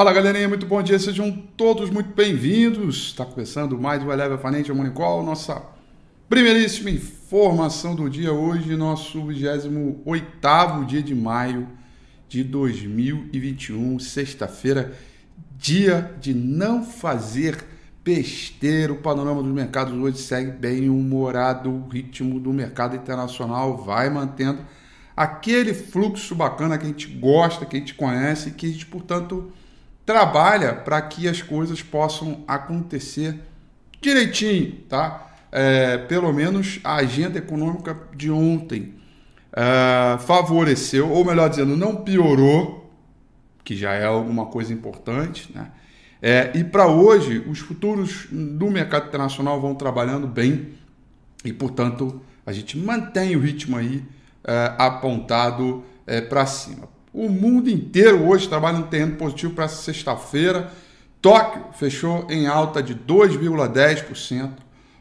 Fala galerinha, muito bom dia, sejam todos muito bem-vindos. Está começando mais o Eleva Financial Money Call, nossa primeiríssima informação do dia hoje, nosso 28 dia de maio de 2021, sexta-feira, dia de não fazer besteira. O panorama dos mercados hoje segue bem humorado, o ritmo do mercado internacional vai mantendo aquele fluxo bacana que a gente gosta, que a gente conhece, que a gente, portanto, trabalha para que as coisas possam acontecer direitinho, tá? É, pelo menos a agenda econômica de ontem é, favoreceu, ou melhor dizendo, não piorou, que já é alguma coisa importante, né? É, e para hoje, os futuros do mercado internacional vão trabalhando bem e, portanto, a gente mantém o ritmo aí é, apontado é, para cima. O mundo inteiro hoje trabalha no terreno positivo para sexta-feira. Tóquio fechou em alta de 2,10%.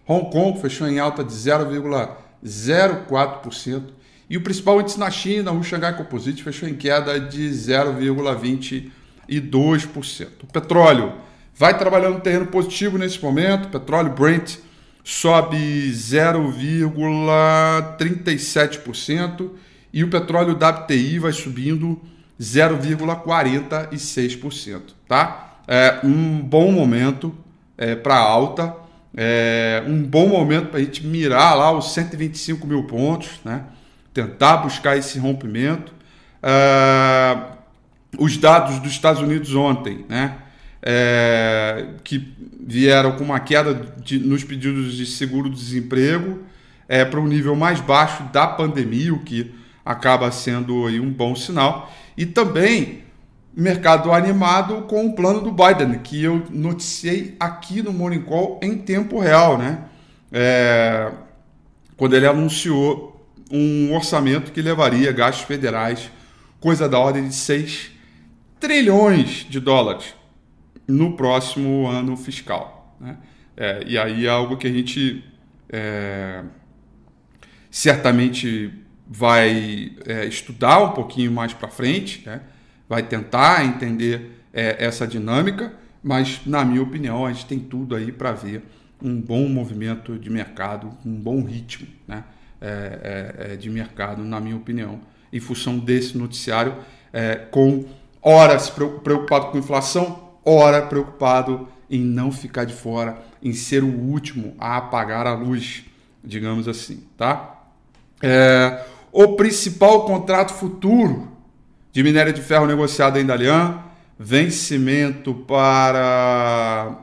Hong Kong fechou em alta de 0,04%. E o principal índice na China, o Shanghai Composite, fechou em queda de 0,22%. O petróleo vai trabalhando no terreno positivo nesse momento. O petróleo Brent sobe 0,37% e o petróleo WTI vai subindo 0,46%, tá? É um bom momento é, para alta, é um bom momento para a gente mirar lá os 125 mil pontos, né? Tentar buscar esse rompimento. É, os dados dos Estados Unidos ontem, né? É, que vieram com uma queda de, nos pedidos de seguro-desemprego é, para o um nível mais baixo da pandemia, o que acaba sendo aí um bom sinal. E também mercado animado com o plano do Biden, que eu noticiei aqui no Morning Call em tempo real, né? É, quando ele anunciou um orçamento que levaria gastos federais, coisa da ordem de 6 trilhões de dólares no próximo ano fiscal. Né? É, e aí é algo que a gente é, certamente vai é, estudar um pouquinho mais para frente, né? vai tentar entender é, essa dinâmica, mas, na minha opinião, a gente tem tudo aí para ver um bom movimento de mercado, um bom ritmo né? É, é, é, de mercado, na minha opinião, em função desse noticiário, é, com horas preocupado com inflação, hora preocupado em não ficar de fora, em ser o último a apagar a luz, digamos assim, tá? É, o principal contrato futuro de minério de ferro negociado em Dalian, vencimento para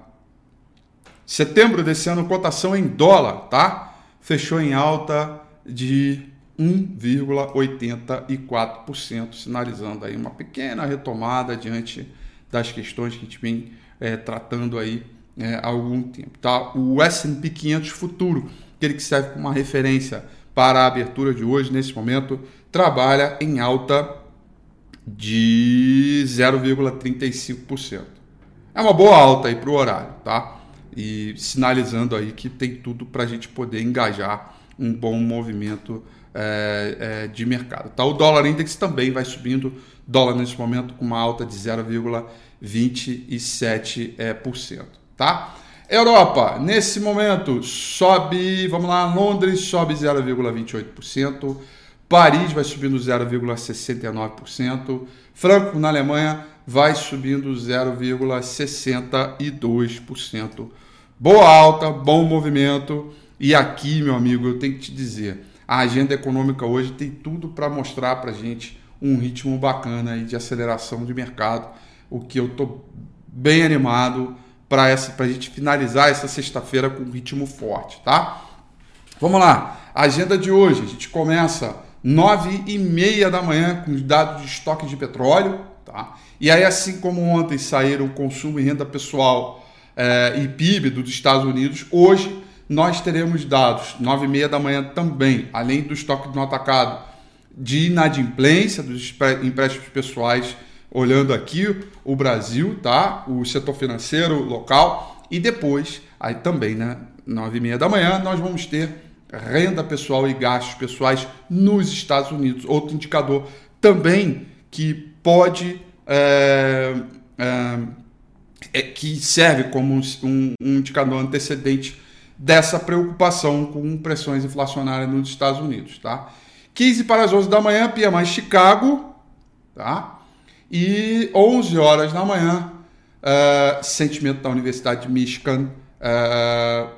setembro desse ano, cotação em dólar, tá? Fechou em alta de 1,84%, sinalizando aí uma pequena retomada diante das questões que a gente vem é, tratando aí é, há algum tempo. Tá? O S&P 500 futuro, aquele que serve como uma referência para a abertura de hoje, nesse momento, trabalha em alta de 0,35%. É uma boa alta aí para o horário, tá? E sinalizando aí que tem tudo para a gente poder engajar um bom movimento é, é, de mercado. Tá? O dólar index também vai subindo, dólar nesse momento com uma alta de 0,27%. É, tá? Europa, nesse momento, sobe, vamos lá, Londres sobe 0,28%, Paris vai subindo 0,69%, Frankfurt na Alemanha vai subindo 0,62%. Boa alta, bom movimento. E aqui, meu amigo, eu tenho que te dizer, a agenda econômica hoje tem tudo para mostrar para gente um ritmo bacana aí de aceleração de mercado, o que eu estou bem animado para a gente finalizar essa sexta-feira com um ritmo forte, tá? Vamos lá, agenda de hoje, a gente começa nove e meia da manhã com os dados de estoque de petróleo, tá? E aí, assim como ontem saíram o consumo e renda pessoal eh, e PIB dos Estados Unidos, hoje nós teremos dados nove e meia da manhã também, além do estoque no atacado de inadimplência dos empréstimos pessoais olhando aqui o Brasil, tá? O setor financeiro local e depois, aí também, né, nove e meia da manhã, nós vamos ter renda pessoal e gastos pessoais nos Estados Unidos. Outro indicador também que pode é, é, é, que serve como um, um indicador antecedente dessa preocupação com pressões inflacionárias nos Estados Unidos, tá? 15 para as 11 da manhã, mais Chicago, tá? E 11 horas da manhã, uh, sentimento da Universidade de Michigan, uh,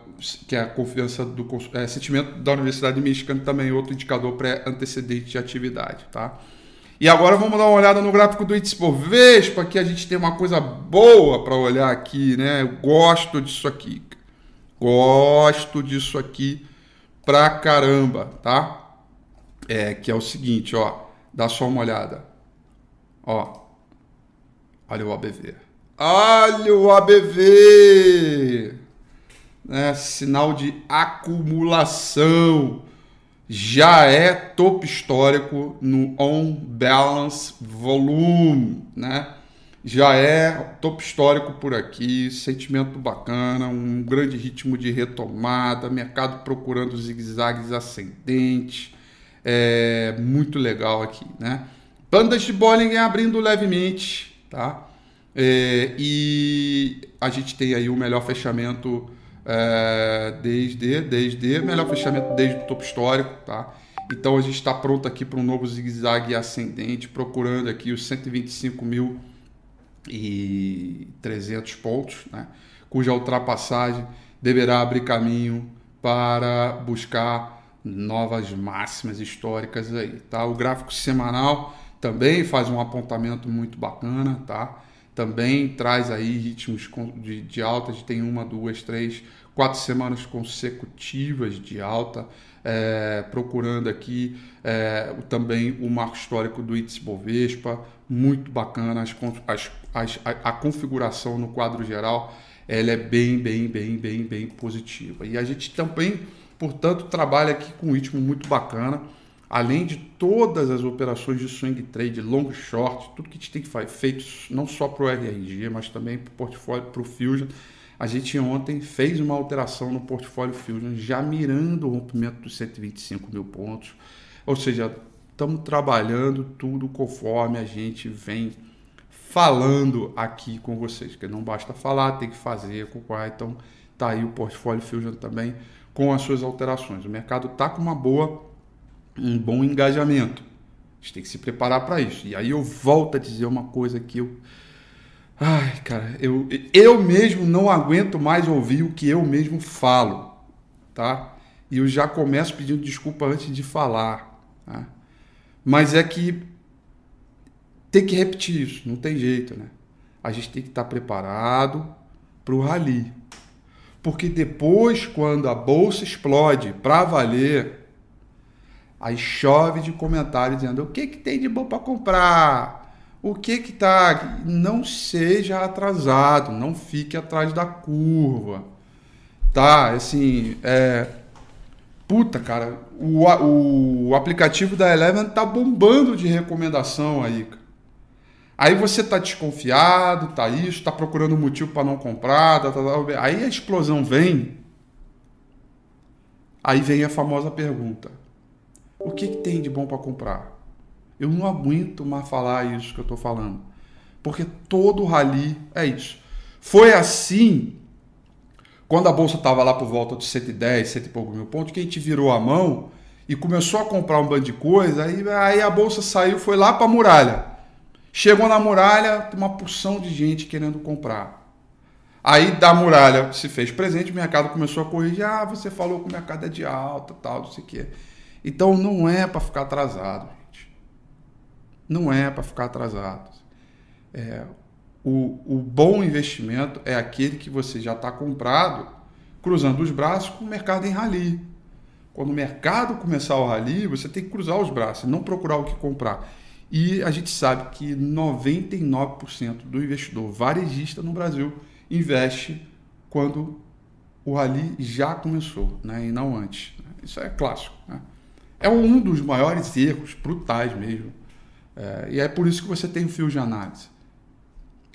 que é a confiança do é, sentimento da Universidade de Michigan, também outro indicador pré-antecedente de atividade, tá? E agora vamos dar uma olhada no gráfico do índice Bovespa, que a gente tem uma coisa boa para olhar aqui, né? Eu gosto disso aqui. Gosto disso aqui pra caramba, tá? É, que é o seguinte, ó, dá só uma olhada. Ó. Olha o ABV. Olha o ABV! Né? Sinal de acumulação já é topo histórico no on balance volume, né? Já é topo histórico por aqui, sentimento bacana, um grande ritmo de retomada, mercado procurando zigue-zagues ascendentes, é muito legal aqui, né? Bandas de Bollinger abrindo levemente, tá? É, e a gente tem aí o melhor fechamento é, desde, desde, melhor fechamento desde o topo histórico, tá? Então a gente está pronto aqui para um novo zigue-zague ascendente, procurando aqui os 125.300 pontos, né? cuja ultrapassagem deverá abrir caminho para buscar novas máximas históricas aí, tá? O gráfico semanal também faz um apontamento muito bacana, tá? também traz aí ritmos de, de alta, gente tem uma, duas, três, quatro semanas consecutivas de alta, é, procurando aqui é, também o marco histórico do índice Bovespa, muito bacana, as, as, as, a, a configuração no quadro geral, ela é bem, bem, bem, bem, bem positiva. E a gente também, portanto, trabalha aqui com um ritmo muito bacana, além de todas as operações de swing trade, long short, tudo que a gente tem que fazer, feito não só para o RRG, mas também para o portfólio, para o Fusion. A gente ontem fez uma alteração no portfólio Fusion, já mirando o rompimento dos 125 mil pontos. Ou seja, estamos trabalhando tudo conforme a gente vem falando aqui com vocês, que não basta falar, tem que fazer, então tá aí o portfólio Fusion também com as suas alterações. O mercado tá com uma boa um bom engajamento. A gente tem que se preparar para isso. E aí eu volto a dizer uma coisa que eu. Ai, cara, eu, eu mesmo não aguento mais ouvir o que eu mesmo falo, tá? E eu já começo pedindo desculpa antes de falar. Tá? Mas é que tem que repetir isso, não tem jeito, né? A gente tem que estar preparado para o rally. Porque depois, quando a bolsa explode para valer, Aí chove de comentários dizendo o que, que tem de bom para comprar, o que que tá. Não seja atrasado, não fique atrás da curva. Tá, assim, é. Puta, cara, o, o aplicativo da Eleven tá bombando de recomendação aí. Aí você tá desconfiado, tá isso, tá procurando motivo para não comprar, tá, tá, tá, aí a explosão vem. Aí vem a famosa pergunta: o que, que tem de bom para comprar? Eu não aguento mais falar isso que eu estou falando. Porque todo rally é isso. Foi assim quando a bolsa estava lá por volta de 110, 100 e pouco mil pontos, que a gente virou a mão e começou a comprar um bando de coisa, aí, aí a bolsa saiu, foi lá para a muralha. Chegou na muralha, uma porção de gente querendo comprar. Aí da muralha se fez presente, o mercado começou a corrigir. Ah, você falou que o mercado é de alta, tal, não sei o quê. Então não é para ficar atrasado, gente. Não é para ficar atrasado. É, o, o bom investimento é aquele que você já está comprado, cruzando os braços com o mercado em rally. Quando o mercado começar o rally, você tem que cruzar os braços, não procurar o que comprar. E a gente sabe que 99% do investidor varejista no Brasil investe quando o rally já começou, né? e não antes. Isso é clássico. Né? É um dos maiores erros, brutais mesmo. É, e é por isso que você tem o fio de análise.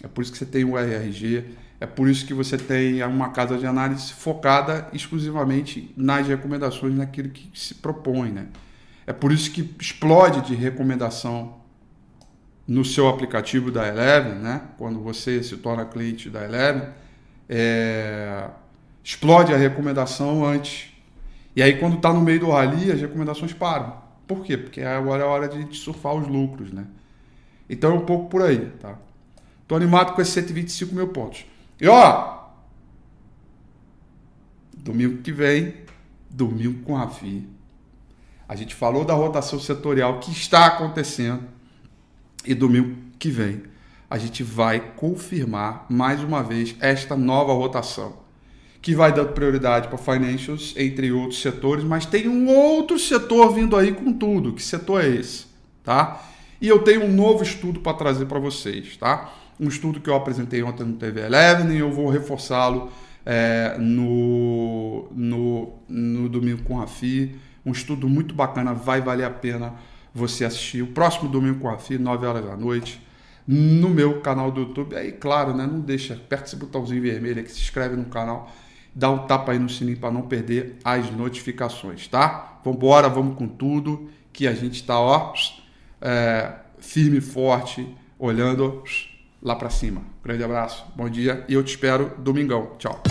É por isso que você tem o RRG. É por isso que você tem uma casa de análise focada exclusivamente nas recomendações, naquilo que se propõe. Né? É por isso que explode de recomendação no seu aplicativo da Eleven, né? Quando você se torna cliente da Eleven, é, explode a recomendação antes. E aí, quando está no meio do rally, as recomendações param. Por quê? Porque agora é a hora de surfar os lucros, né? Então é um pouco por aí, tá? Tô animado com esses 125 mil pontos. E ó, domingo que vem, domingo com a FI. A gente falou da rotação setorial que está acontecendo e domingo que vem a gente vai confirmar mais uma vez esta nova rotação, que vai dando prioridade para financials, entre outros setores, mas tem um outro setor vindo aí com tudo. Que setor é esse? Tá? E eu tenho um novo estudo para trazer para vocês, tá? Um estudo que eu apresentei ontem no TV Eleven e eu vou reforçá-lo é, no, no, no domingo com a FI. Um estudo muito bacana, vai valer a pena você assistir. O próximo domingo com a FI, 9 horas da noite no meu canal do YouTube. Aí, claro, né, não deixa, aperta esse botãozinho vermelho que se inscreve no canal, dá um tapa aí no sininho para não perder as notificações, tá? Vambora, vamos com tudo, que a gente está ó, é, firme e forte, olhando lá para cima. Grande abraço, bom dia e eu te espero domingão. Tchau.